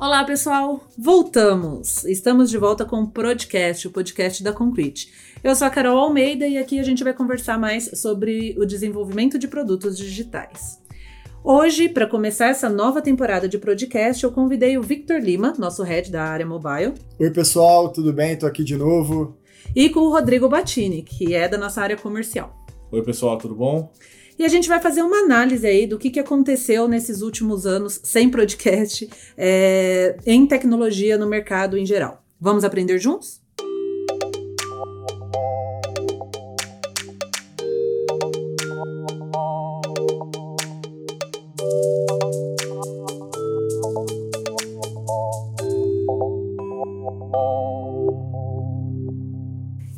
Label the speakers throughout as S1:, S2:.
S1: Olá, pessoal! Voltamos! Estamos de volta com o podcast, o podcast da Concrete. Eu sou a Carol Almeida e aqui a gente vai conversar mais sobre o desenvolvimento de produtos digitais. Hoje, para começar essa nova temporada de podcast, eu convidei o Victor Lima, nosso head da área mobile.
S2: Oi, pessoal, tudo bem? Estou aqui de novo.
S1: E com o Rodrigo Battini, que é da nossa área comercial.
S3: Oi, pessoal, tudo bom?
S1: E a gente vai fazer uma análise aí do que, que aconteceu nesses últimos anos sem podcast é, em tecnologia no mercado em geral. Vamos aprender juntos?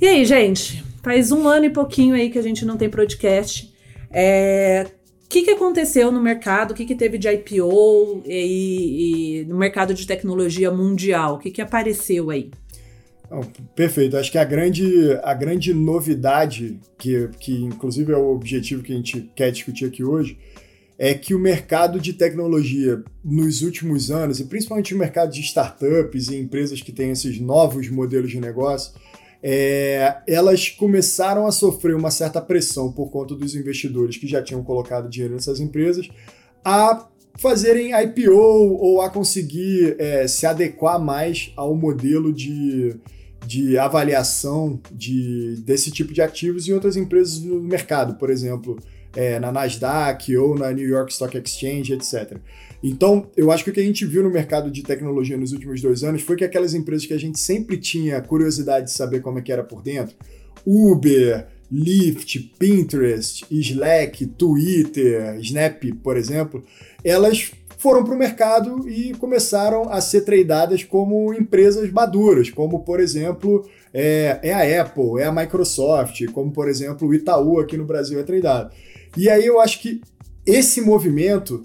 S1: E aí, gente? Faz um ano e pouquinho aí que a gente não tem podcast. É, o que, que aconteceu no mercado? O que, que teve de IPO e, e no mercado de tecnologia mundial? O que, que apareceu aí?
S2: perfeito. Acho que a grande, a grande novidade, que, que inclusive é o objetivo que a gente quer discutir aqui hoje, é que o mercado de tecnologia nos últimos anos, e principalmente o mercado de startups e empresas que têm esses novos modelos de negócio, é, elas começaram a sofrer uma certa pressão por conta dos investidores que já tinham colocado dinheiro nessas empresas a fazerem IPO ou a conseguir é, se adequar mais ao modelo de, de avaliação de, desse tipo de ativos em outras empresas do mercado, por exemplo, é, na Nasdaq ou na New York Stock Exchange, etc. Então, eu acho que o que a gente viu no mercado de tecnologia nos últimos dois anos foi que aquelas empresas que a gente sempre tinha curiosidade de saber como é que era por dentro, Uber, Lyft, Pinterest, Slack, Twitter, Snap, por exemplo, elas foram para o mercado e começaram a ser tradeadas como empresas maduras, como por exemplo é, é, a Apple, é a Microsoft, como por exemplo o Itaú aqui no Brasil é tradeado. E aí eu acho que esse movimento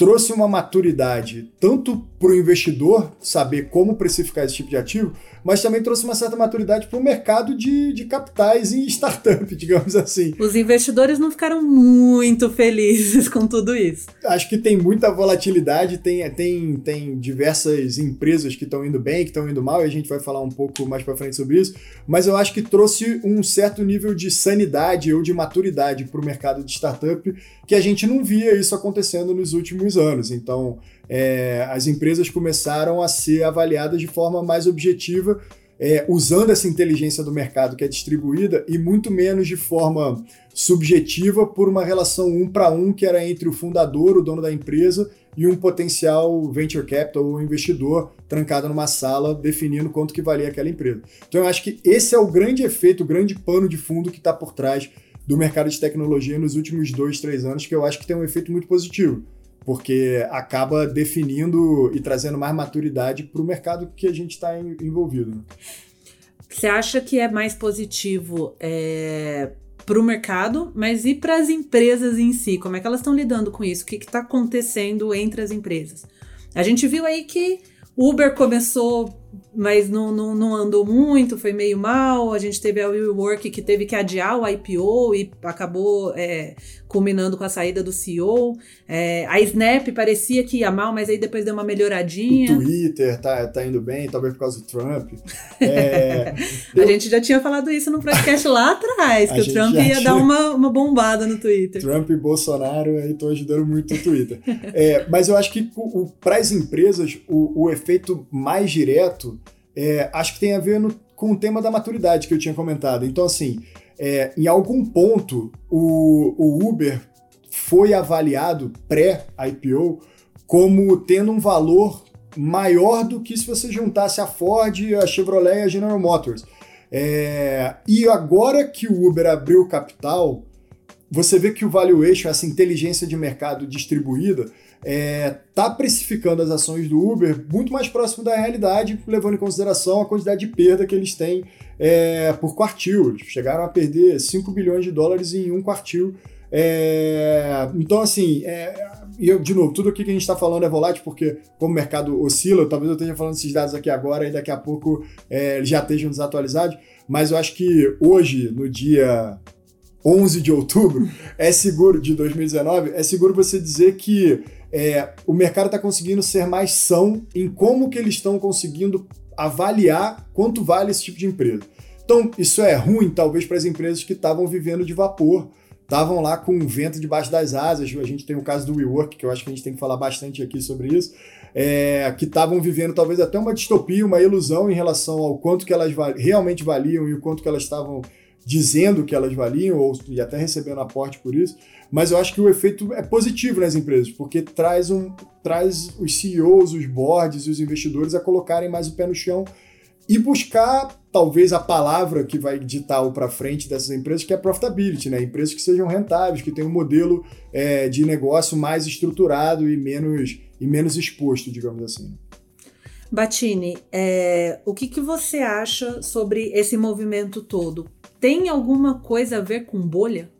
S2: trouxe uma maturidade tanto para o investidor saber como precificar esse tipo de ativo, mas também trouxe uma certa maturidade para o mercado de, de capitais e startup, digamos assim.
S1: Os investidores não ficaram muito felizes com tudo isso.
S2: Acho que tem muita volatilidade, tem, tem, tem diversas empresas que estão indo bem, que estão indo mal, e a gente vai falar um pouco mais para frente sobre isso, mas eu acho que trouxe um certo nível de sanidade ou de maturidade para o mercado de startup que a gente não via isso acontecendo nos últimos anos. Então, é, as empresas começaram a ser avaliadas de forma mais objetiva, é, usando essa inteligência do mercado que é distribuída e muito menos de forma subjetiva por uma relação um para um que era entre o fundador, o dono da empresa, e um potencial venture capital ou investidor trancado numa sala definindo quanto que valia aquela empresa. Então eu acho que esse é o grande efeito, o grande pano de fundo que está por trás do mercado de tecnologia nos últimos dois, três anos, que eu acho que tem um efeito muito positivo porque acaba definindo e trazendo mais maturidade para o mercado que a gente está envolvido. Né?
S1: Você acha que é mais positivo é, para o mercado, mas e para as empresas em si? Como é que elas estão lidando com isso? O que está acontecendo entre as empresas? A gente viu aí que Uber começou mas não, não, não, andou muito, foi meio mal. A gente teve a WeWork que teve que adiar o IPO e acabou é, culminando com a saída do CEO. É, a Snap parecia que ia mal, mas aí depois deu uma melhoradinha.
S2: O Twitter tá, tá indo bem, talvez por causa do Trump.
S1: É, a gente já tinha falado isso no podcast lá atrás, que o Trump ia tinha... dar uma, uma bombada no Twitter.
S2: Trump e Bolsonaro estão ajudando muito o Twitter. É, mas eu acho que para as empresas, o, o efeito mais direto é, acho que tem a ver no, com o tema da maturidade que eu tinha comentado. Então, assim, é, em algum ponto, o, o Uber foi avaliado pré-IPO como tendo um valor maior do que se você juntasse a Ford, a Chevrolet e a General Motors. É, e agora que o Uber abriu capital, você vê que o valuation, essa inteligência de mercado distribuída, é, precificando as ações do Uber muito mais próximo da realidade, levando em consideração a quantidade de perda que eles têm é, por quartil. Eles chegaram a perder 5 bilhões de dólares em um quartil. É, então, assim, é, e eu, de novo, tudo aqui que a gente está falando é volátil, porque como o mercado oscila, talvez eu esteja falando esses dados aqui agora e daqui a pouco é, já estejam desatualizados, mas eu acho que hoje, no dia 11 de outubro, é seguro, de 2019, é seguro você dizer que é, o mercado está conseguindo ser mais são em como que eles estão conseguindo avaliar quanto vale esse tipo de empresa. Então, isso é ruim, talvez, para as empresas que estavam vivendo de vapor, estavam lá com o vento debaixo das asas. A gente tem o caso do WeWork, que eu acho que a gente tem que falar bastante aqui sobre isso, é, que estavam vivendo talvez até uma distopia, uma ilusão em relação ao quanto que elas realmente valiam e o quanto que elas estavam dizendo que elas valiam, ou, e até recebendo aporte por isso. Mas eu acho que o efeito é positivo nas empresas, porque traz, um, traz os CEOs, os boards e os investidores a colocarem mais o pé no chão e buscar talvez a palavra que vai ditar o para frente dessas empresas, que é profitability, né? Empresas que sejam rentáveis, que tenham um modelo é, de negócio mais estruturado e menos, e menos exposto, digamos assim.
S1: Batini, é, o que, que você acha sobre esse movimento todo? Tem alguma coisa a ver com bolha?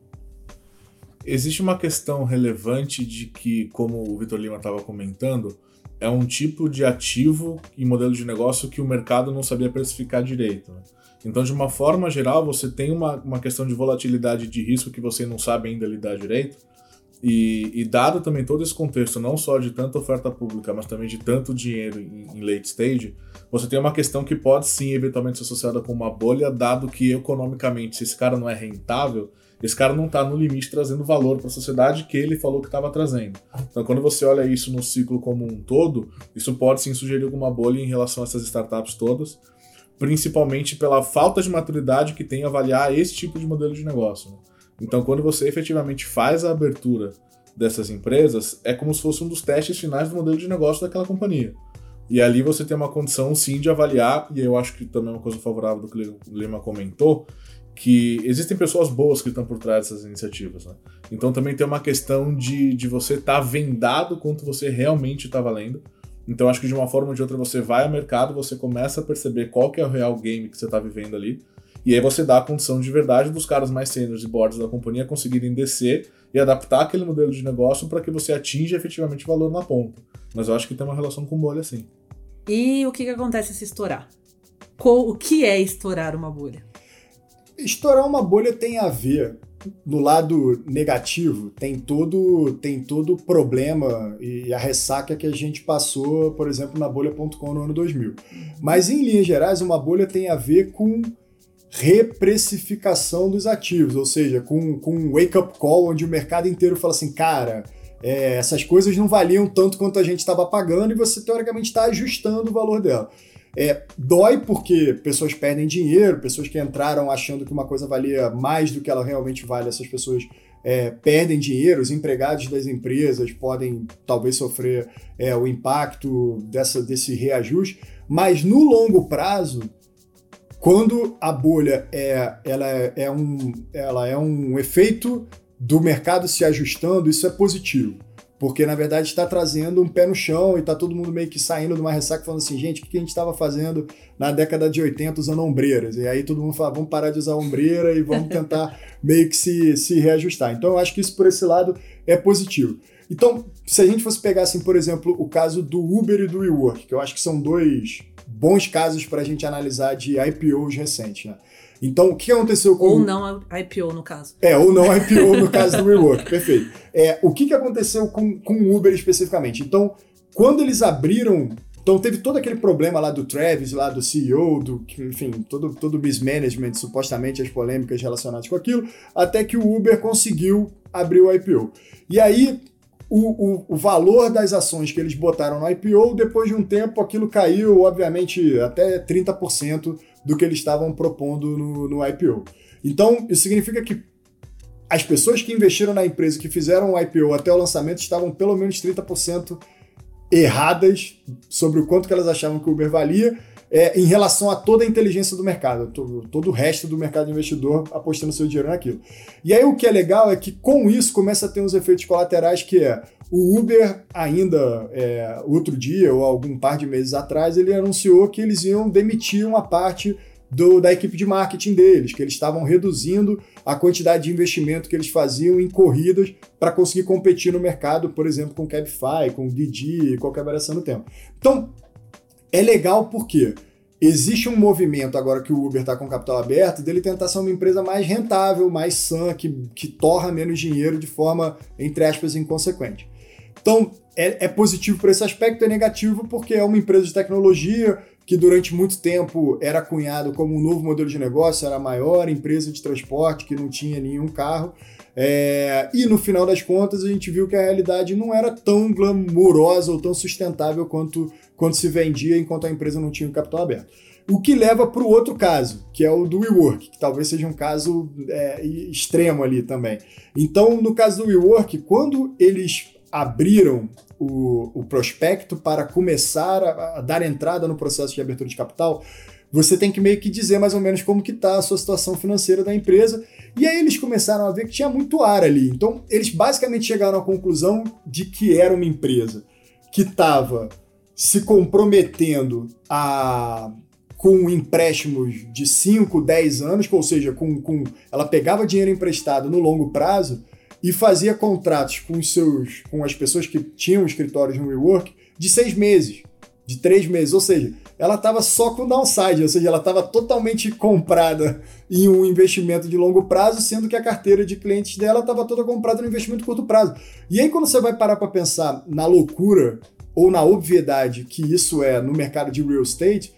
S3: Existe uma questão relevante de que, como o Vitor Lima estava comentando, é um tipo de ativo e modelo de negócio que o mercado não sabia precificar direito. Né? Então, de uma forma geral, você tem uma, uma questão de volatilidade de risco que você não sabe ainda lidar direito. E, e dado também todo esse contexto, não só de tanta oferta pública, mas também de tanto dinheiro em, em late stage, você tem uma questão que pode sim eventualmente ser associada com uma bolha, dado que economicamente, se esse cara não é rentável, esse cara não está no limite trazendo valor para a sociedade que ele falou que estava trazendo. Então, quando você olha isso no ciclo como um todo, isso pode sim sugerir alguma bolha em relação a essas startups todas, principalmente pela falta de maturidade que tem avaliar esse tipo de modelo de negócio. Né? Então, quando você efetivamente faz a abertura dessas empresas, é como se fosse um dos testes finais do modelo de negócio daquela companhia. E ali você tem uma condição sim de avaliar, e eu acho que também é uma coisa favorável do que o Lima comentou, que existem pessoas boas que estão por trás dessas iniciativas. Né? Então também tem uma questão de, de você estar tá vendado quanto você realmente está valendo. Então acho que de uma forma ou de outra você vai ao mercado, você começa a perceber qual que é o real game que você está vivendo ali, e aí você dá a condição de verdade dos caras mais sêniores e boards da companhia conseguirem descer e adaptar aquele modelo de negócio para que você atinja efetivamente valor na ponta. Mas eu acho que tem uma relação com bolha sim.
S1: E o que, que acontece se estourar? O que é estourar uma bolha?
S2: Estourar uma bolha tem a ver no lado negativo, tem todo tem todo o problema e a ressaca que a gente passou, por exemplo, na bolha.com no ano 2000. Mas em linhas gerais, uma bolha tem a ver com reprecificação dos ativos, ou seja, com, com um wake-up call onde o mercado inteiro fala assim, cara, é, essas coisas não valiam tanto quanto a gente estava pagando e você teoricamente está ajustando o valor dela. É, dói porque pessoas perdem dinheiro, pessoas que entraram achando que uma coisa valia mais do que ela realmente vale, essas pessoas é, perdem dinheiro, os empregados das empresas podem talvez sofrer é, o impacto dessa, desse reajuste, mas no longo prazo, quando a bolha é, ela é, um, ela é um efeito do mercado se ajustando, isso é positivo porque na verdade está trazendo um pé no chão e está todo mundo meio que saindo de uma ressaca falando assim, gente, o que a gente estava fazendo na década de 80 usando ombreiras? E aí todo mundo fala, vamos parar de usar ombreira e vamos tentar meio que se, se reajustar. Então eu acho que isso por esse lado é positivo. Então, se a gente fosse pegar assim, por exemplo, o caso do Uber e do WeWork, que eu acho que são dois bons casos para a gente analisar de IPOs recentes, né? Então, o que aconteceu com.
S1: Ou não IPO, no caso.
S2: É, ou não IPO no caso do WeWork, perfeito. É, o que, que aconteceu com, com o Uber especificamente? Então, quando eles abriram. Então, teve todo aquele problema lá do Travis, lá do CEO, do, enfim, todo, todo o mismanagement, supostamente as polêmicas relacionadas com aquilo, até que o Uber conseguiu abrir o IPO. E aí, o, o, o, valor das ações que eles botaram no IPO, depois de um tempo aquilo caiu, obviamente, até 30% do que eles estavam propondo no, no IPO. Então, isso significa que as pessoas que investiram na empresa, que fizeram o IPO até o lançamento, estavam pelo menos 30% erradas sobre o quanto que elas achavam que o Uber valia é, em relação a toda a inteligência do mercado, todo, todo, o resto do mercado investidor apostando seu dinheiro naquilo. E aí o que é legal é que com isso começa a ter uns efeitos colaterais que é o Uber ainda é, outro dia ou algum par de meses atrás ele anunciou que eles iam demitir uma parte do, da equipe de marketing deles, que eles estavam reduzindo a quantidade de investimento que eles faziam em corridas para conseguir competir no mercado, por exemplo, com Cabify, com Didi e qualquer variação do tempo. Então, é legal porque existe um movimento agora que o Uber está com capital aberto dele tentar ser uma empresa mais rentável, mais sã, que, que torra menos dinheiro de forma, entre aspas, inconsequente. Então, é, é positivo por esse aspecto, é negativo porque é uma empresa de tecnologia que durante muito tempo era cunhado como um novo modelo de negócio, era a maior empresa de transporte que não tinha nenhum carro. É, e no final das contas a gente viu que a realidade não era tão glamourosa ou tão sustentável quanto, quanto se vendia enquanto a empresa não tinha o capital aberto. O que leva para o outro caso, que é o do WeWork, que talvez seja um caso é, extremo ali também. Então, no caso do WeWork, quando eles abriram o, o prospecto para começar a, a, dar entrada no processo de abertura de capital, você tem que meio que dizer mais ou menos como que está a sua situação financeira da empresa. E aí eles começaram a ver que tinha muito ar ali. Então, eles basicamente chegaram à conclusão de que era uma empresa que estava se comprometendo a com empréstimos de 5, 10 anos, ou seja, com, com, ela pegava dinheiro emprestado no longo prazo e fazia contratos com os seus com as pessoas que tinham escritórios no WeWork de seis meses, de três meses, ou seja, ela estava só com downside, ou seja, ela estava totalmente comprada em um investimento de longo prazo, sendo que a carteira de clientes dela estava toda comprada no investimento de curto prazo. E aí quando você vai parar para pensar na loucura ou na obviedade que isso é no mercado de real estate,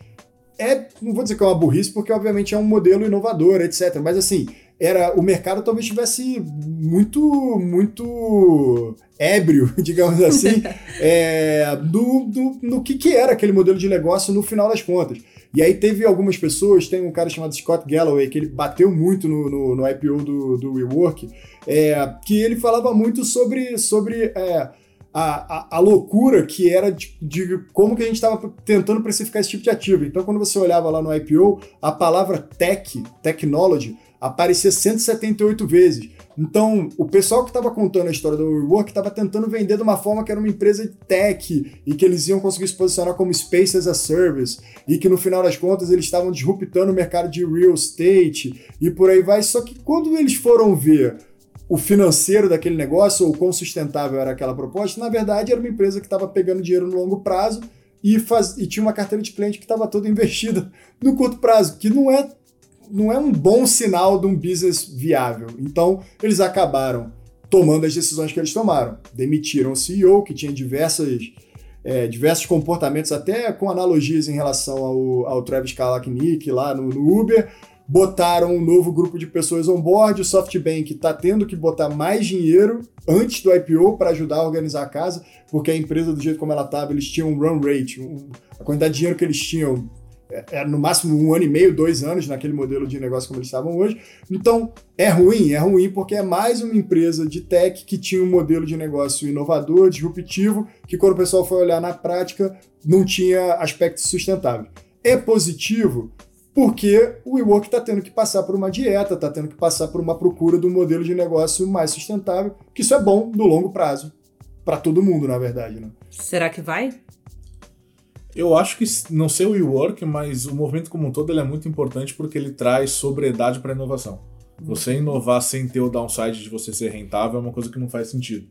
S2: é, não vou dizer que é uma burrice, porque obviamente é um modelo inovador, etc. Mas assim, era o mercado talvez estivesse muito, muito ébrio, digamos assim, é, do, do, no que, que era aquele modelo de negócio no final das contas. E aí teve algumas pessoas, tem um cara chamado Scott Galloway, que ele bateu muito no, no, no IPO do, do WeWork, é, que ele falava muito sobre, sobre é, a, a, a, loucura que era de, de como que a gente estava tentando precificar esse tipo de ativo. Então, quando você olhava lá no IPO, a palavra tech, technology, aparecia 178 vezes. Então, o pessoal que estava contando a história do WeWork estava tentando vender de uma forma que era uma empresa de tech e que eles iam conseguir se posicionar como Space as a Service e que no final das contas eles estavam disruptando o mercado de real estate e por aí vai. Só que quando eles foram ver o financeiro daquele negócio ou quão sustentável era aquela proposta, na verdade era uma empresa que estava pegando dinheiro no longo prazo e, faz, e tinha uma carteira de cliente que estava toda investida no curto prazo, que não é, não é um bom sinal de um business viável. Então, eles acabaram tomando as decisões que eles tomaram. Demitiram o CEO, que tinha diversas, é, diversos comportamentos, até com analogias em relação ao, ao Travis Kalanick lá no, no Uber, botaram um novo grupo de pessoas on board, o SoftBank está tendo que botar mais dinheiro antes do IPO para ajudar a organizar a casa, porque a empresa, do jeito como ela estava, eles tinham um run rate, um, a quantidade de dinheiro que eles tinham era no máximo um ano e meio, dois anos naquele modelo de negócio como eles estavam hoje. Então, é ruim, é ruim porque é mais uma empresa de tech que tinha um modelo de negócio inovador, disruptivo, que quando o pessoal foi olhar na prática, não tinha aspectos sustentáveis. É positivo porque o WeWork está tendo que passar por uma dieta, está tendo que passar por uma procura de um modelo de negócio mais sustentável, que isso é bom no longo prazo, para todo mundo, na verdade. Né?
S1: Será que vai?
S3: Eu acho que não sei o WeWork, mas o movimento como um todo ele é muito importante porque ele traz sobriedade para a inovação. Você inovar sem ter o downside de você ser rentável é uma coisa que não faz sentido.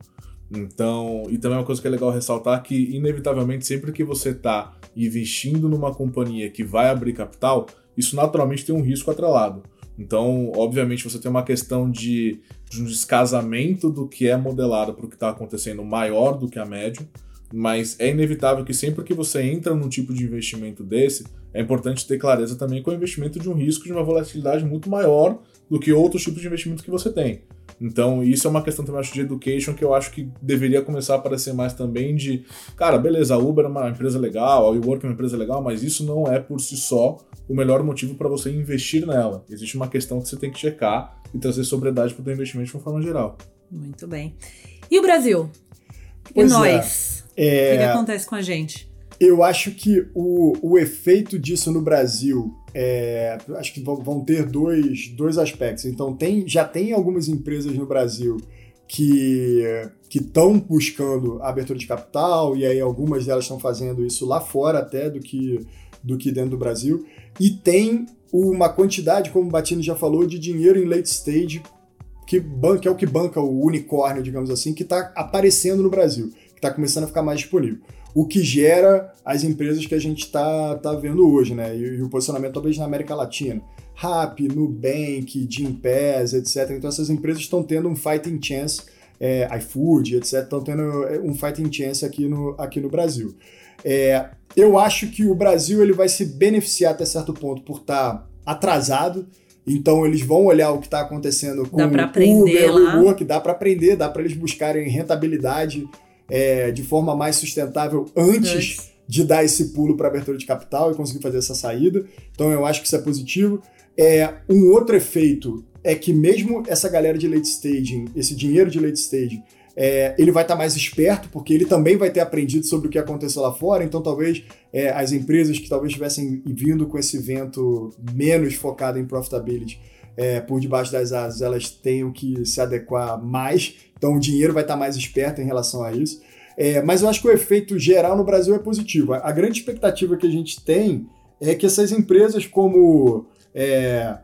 S3: Então, e também é uma coisa que é legal ressaltar que, inevitavelmente, sempre que você está investindo numa companhia que vai abrir capital, isso naturalmente tem um risco atrelado. Então, obviamente, você tem uma questão de, de um descasamento do que é modelado para o que está acontecendo maior do que a média, mas é inevitável que sempre que você entra num tipo de investimento desse, é importante ter clareza também com o investimento de um risco de uma volatilidade muito maior do que outros tipos de investimento que você tem. Então, isso é uma questão também, acho, de education que eu acho que deveria começar a aparecer mais também de, cara, beleza, a Uber é uma empresa legal, a WeWork é uma empresa legal, mas isso não é por si só o melhor motivo para você investir nela. Existe uma questão que você tem que checar e trazer sobriedade para o investimento de uma forma geral.
S1: Muito bem. E o Brasil? Pois e nós? É. É... O que, que acontece com a gente?
S2: Eu acho que o, o efeito disso no Brasil é, acho que vão ter dois, dois aspectos. Então, tem, já tem algumas empresas no Brasil que estão buscando a abertura de capital, e aí algumas delas estão fazendo isso lá fora até do que, do que dentro do Brasil. E tem uma quantidade, como o Batini já falou, de dinheiro em late stage, que, banca, é o que banca o unicórnio, digamos assim, que está aparecendo no Brasil, que está começando a ficar mais disponível o que gera as empresas que a gente está tá vendo hoje, né? E, e, o posicionamento talvez na América Latina. Rap, Nubank, Gympass, etc. Então essas empresas estão tendo um fighting chance é, iFood, etc., estão tendo é, um fighting chance aqui no, aqui no Brasil. É, eu acho que o Brasil ele vai se beneficiar até certo ponto por estar tá atrasado. Então eles vão olhar o que está acontecendo com
S1: aprender
S2: Uber,
S1: lá.
S2: Uber, que dá para aprender, dá para eles buscarem rentabilidade é, de forma mais sustentável antes, antes. de dar esse pulo para abertura de capital e conseguir fazer essa saída. Então eu acho que isso é positivo. É, um outro efeito é que mesmo essa galera de late staging, esse dinheiro de late staging, é, ele vai estar tá mais esperto, porque ele também vai ter aprendido sobre o que aconteceu lá fora, então talvez é, as empresas que talvez estivessem vindo com esse vento menos focado em profitability é, por debaixo das asas, elas tenham que se adequar mais, então o dinheiro vai estar tá mais esperto em relação a isso. É, mas eu acho que o efeito geral no Brasil é positivo. A grande expectativa que a gente tem é que essas empresas como é,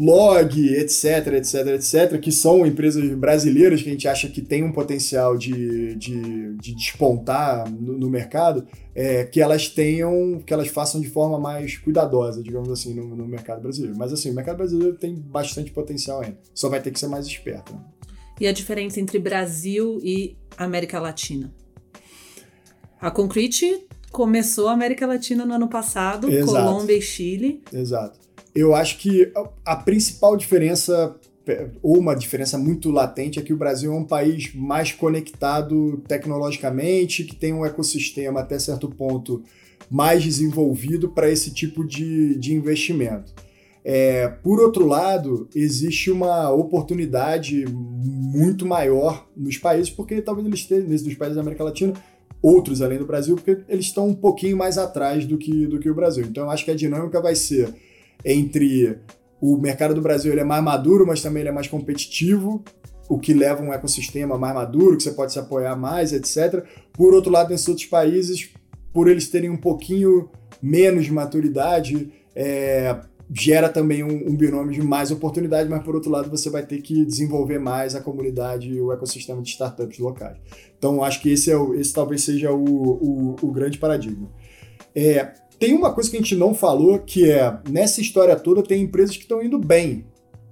S2: Log, etc, etc, etc, que são empresas brasileiras que a gente acha que tem um potencial de, de, de despontar no, no mercado, é, que elas tenham, que elas façam de forma mais cuidadosa, digamos assim, no, no, mercado brasileiro. Mas assim, o mercado brasileiro tem bastante potencial ainda, só vai ter que ser mais esperto. Né?
S1: E a diferença entre Brasil e América Latina? A Concrete começou a América Latina no ano passado, Exato. Colômbia e Chile.
S2: Exato eu acho que a principal diferença, ou uma diferença muito latente, é que o Brasil é um país mais conectado tecnologicamente, que tem um ecossistema até certo ponto mais desenvolvido para esse tipo de, de investimento. É, por outro lado, existe uma oportunidade muito maior nos países, porque talvez eles tenham, nesses países da América Latina, outros além do Brasil, porque eles estão um pouquinho mais atrás do que, do que o Brasil. Então, eu acho que a dinâmica vai ser entre o mercado do Brasil ele é mais maduro, mas também ele é mais competitivo, o que leva um ecossistema mais maduro, que você pode se apoiar mais, etc. Por outro lado, nesses outros países, por eles terem um pouquinho menos de maturidade, é, gera também um, um, binômio de mais oportunidade, mas por outro lado você vai ter que desenvolver mais a comunidade e o ecossistema de startups locais. Então acho que esse, é o, esse talvez seja o, o, o grande paradigma. É, tem uma coisa que a gente não falou, que é, nessa história toda tem empresas que estão indo bem.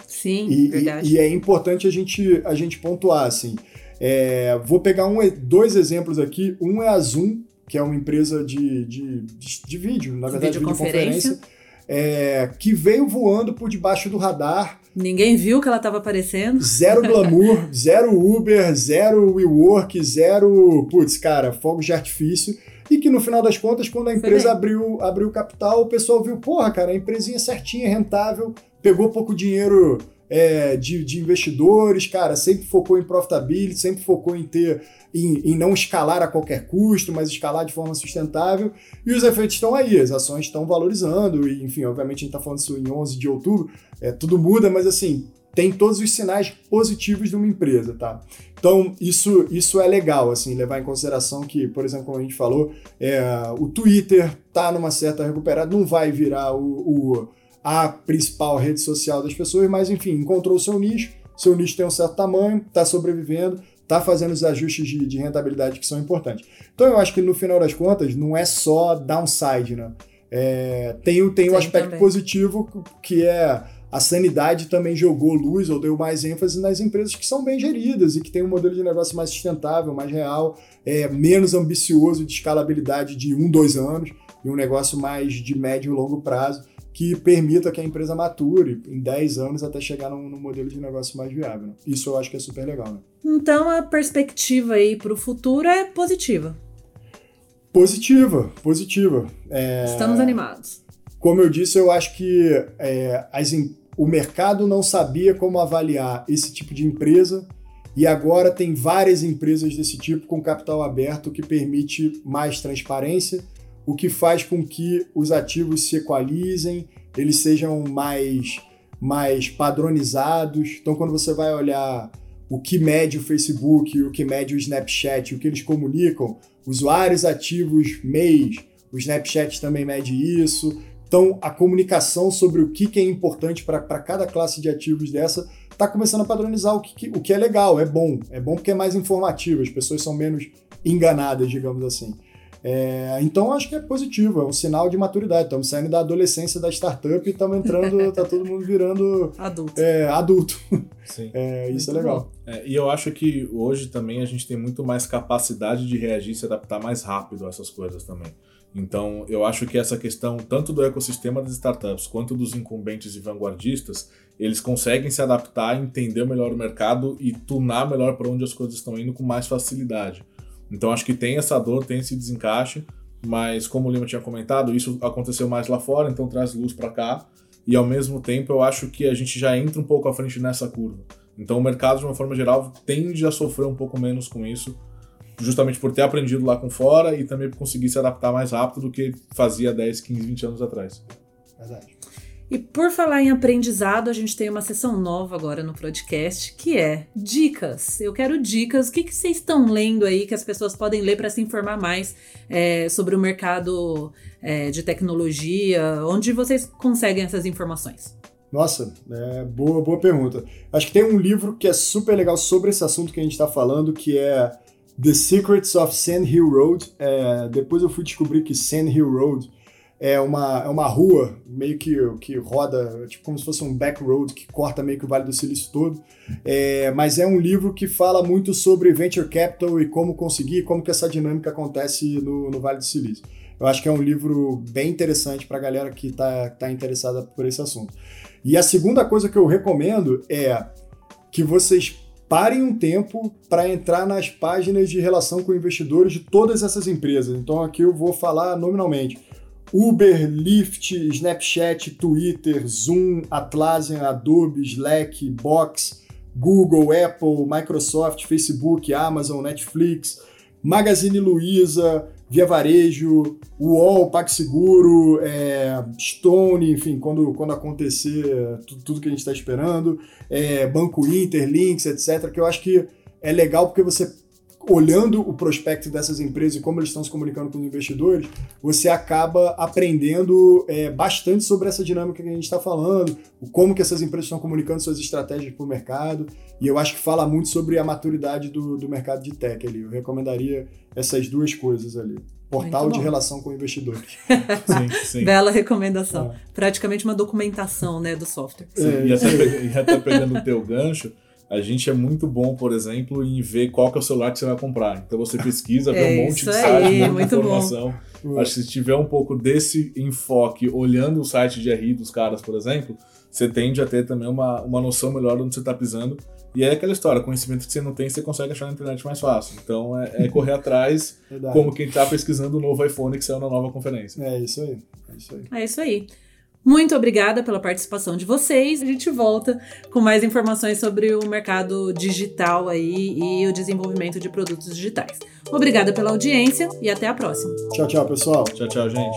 S1: Sim,
S2: e,
S1: verdade.
S2: E, e, é importante a gente, a gente pontuar, assim. É, vou pegar um, dois exemplos aqui. Um é a Zoom, que é uma empresa de, de, de, de vídeo, na verdade, videoconferência, videoconferência é, que veio voando por debaixo do radar.
S1: Ninguém viu que ela estava aparecendo.
S2: Zero glamour, zero Uber, zero WeWork, zero, putz, cara, fogos de artifício e que no final das contas, quando a empresa abriu, abriu capital, o pessoal viu, porra, cara, a empresinha certinha, rentável, pegou pouco dinheiro é, de, de, investidores, cara, sempre focou em profitability, sempre focou em ter, em, em, não escalar a qualquer custo, mas escalar de forma sustentável. E os efeitos estão aí, as ações estão valorizando, e enfim, obviamente a gente está falando isso em 11 de outubro, é, tudo muda, mas assim, tem todos os sinais positivos de uma empresa, tá? Então, isso, isso é legal, assim, levar em consideração que, por exemplo, como a gente falou, é, o Twitter tá numa certa recuperada, não vai virar o, o, a principal rede social das pessoas, mas, enfim, encontrou o seu nicho, seu nicho tem um certo tamanho, tá sobrevivendo, tá fazendo os ajustes de, de rentabilidade que são importantes. Então, eu acho que, no final das contas, não é só downside, né? É, tem, tem um aspecto também. positivo que é a sanidade também jogou luz ou deu mais ênfase nas empresas que são bem geridas e que têm um modelo de negócio mais sustentável, mais real, é, menos ambicioso de escalabilidade de um, dois anos e um negócio mais de médio e longo prazo que permita que a empresa mature em 10 anos até chegar num, num modelo de negócio mais viável. Né? Isso eu acho que é super legal. Né?
S1: Então a perspectiva aí para o futuro é positiva.
S2: Positiva, positiva. É...
S1: Estamos animados.
S2: Como eu disse, eu acho que é, as, o mercado não sabia como avaliar esse tipo de empresa e agora tem várias empresas desse tipo com capital aberto que permite mais transparência, o que faz com que os ativos se equalizem, eles sejam mais, mais padronizados. Então, quando você vai olhar o que mede o Facebook, o que mede o Snapchat, o que eles comunicam, usuários ativos mês, o Snapchat também mede isso. Então, a comunicação sobre o que, que é importante para cada classe de ativos dessa está começando a padronizar o que, o que é legal, é bom. É bom porque é mais informativo, as pessoas são menos enganadas, digamos assim. É, então acho que é positivo, é um sinal de maturidade. Estamos saindo da adolescência da startup e estamos entrando, tá todo mundo virando
S1: adulto.
S2: É, adulto.
S3: Sim.
S2: É, isso é legal.
S3: É, e eu acho que hoje também a gente tem muito mais capacidade de reagir e se adaptar mais rápido a essas coisas também. Então, eu acho que essa questão, tanto do ecossistema das startups quanto dos incumbentes e vanguardistas, eles conseguem se adaptar, entender melhor o mercado e tunar melhor para onde as coisas estão indo com mais facilidade. Então, acho que tem essa dor, tem esse desencaixe, mas como o Lima tinha comentado, isso aconteceu mais lá fora, então traz luz para cá. E ao mesmo tempo, eu acho que a gente já entra um pouco à frente nessa curva. Então, o mercado, de uma forma geral, tende a sofrer um pouco menos com isso justamente por ter aprendido lá com fora e também por conseguir se adaptar mais rápido do que fazia 10, 15, 20 anos atrás.
S2: Verdade.
S1: E por falar em aprendizado, a gente tem uma sessão nova agora no podcast, que é dicas. Eu quero dicas. O que, que vocês estão lendo aí que as pessoas podem ler para se informar mais é, sobre o mercado é, de tecnologia? Onde vocês conseguem essas informações?
S2: Nossa, é, boa, boa pergunta. Acho que tem um livro que é super legal sobre esse assunto que a gente está falando, que é The Secrets of Sand Hill Road. É, depois eu fui descobrir que Sand Hill Road é uma, é uma rua meio que, que roda, tipo como se fosse um back road que corta meio que o Vale do Silício todo. É, mas é um livro que fala muito sobre venture capital e como conseguir, como que essa dinâmica acontece no, no Vale do Silício. Eu acho que é um livro bem interessante para a galera que está tá interessada por esse assunto. E a segunda coisa que eu recomendo é que vocês parem um tempo para entrar nas páginas de relação com investidores de todas essas empresas. Então aqui eu vou falar nominalmente. Uber, Lyft, Snapchat, Twitter, Zoom, Atlassian, Adobe, Slack, Box, Google, Apple, Microsoft, Facebook, Amazon, Netflix, Magazine Luiza, Via Varejo, UOL, PagSeguro, é, Stone, enfim, quando, quando acontecer tudo, tudo que a gente está esperando, é, Banco Inter, Links, etc., que eu acho que é legal porque você olhando o prospecto dessas empresas e como eles estão se comunicando com os investidores, você acaba aprendendo é, bastante sobre essa dinâmica que a gente está falando, como que essas empresas estão comunicando suas estratégias para o mercado, e eu acho que fala muito sobre a maturidade do, do mercado de tech ali. Eu recomendaria essas duas coisas ali. Portal de relação com investidores.
S3: sim, sim.
S1: Bela recomendação. É. Praticamente uma documentação né, do software.
S3: Sim, e, até, e até pegando o teu gancho, a gente é muito bom, por exemplo, em ver qual que é o celular que você vai comprar. Então você pesquisa, vê
S1: é
S3: um monte de
S1: site,
S3: um monte de informação. Bom. Acho que se tiver um pouco desse enfoque, olhando o site de RI dos caras, por exemplo, você tende a ter também uma, uma noção melhor de onde você está pisando. E é aquela história, conhecimento que você não tem, você consegue achar na internet mais fácil. Então é, é correr atrás, como quem está pesquisando o novo iPhone que saiu na nova conferência.
S2: É isso aí. É isso aí.
S1: É isso aí. Muito obrigada pela participação de vocês. A gente volta com mais informações sobre o mercado digital aí e o desenvolvimento de produtos digitais. Obrigada pela audiência e até a próxima.
S2: Tchau, tchau, pessoal.
S3: Tchau, tchau, gente.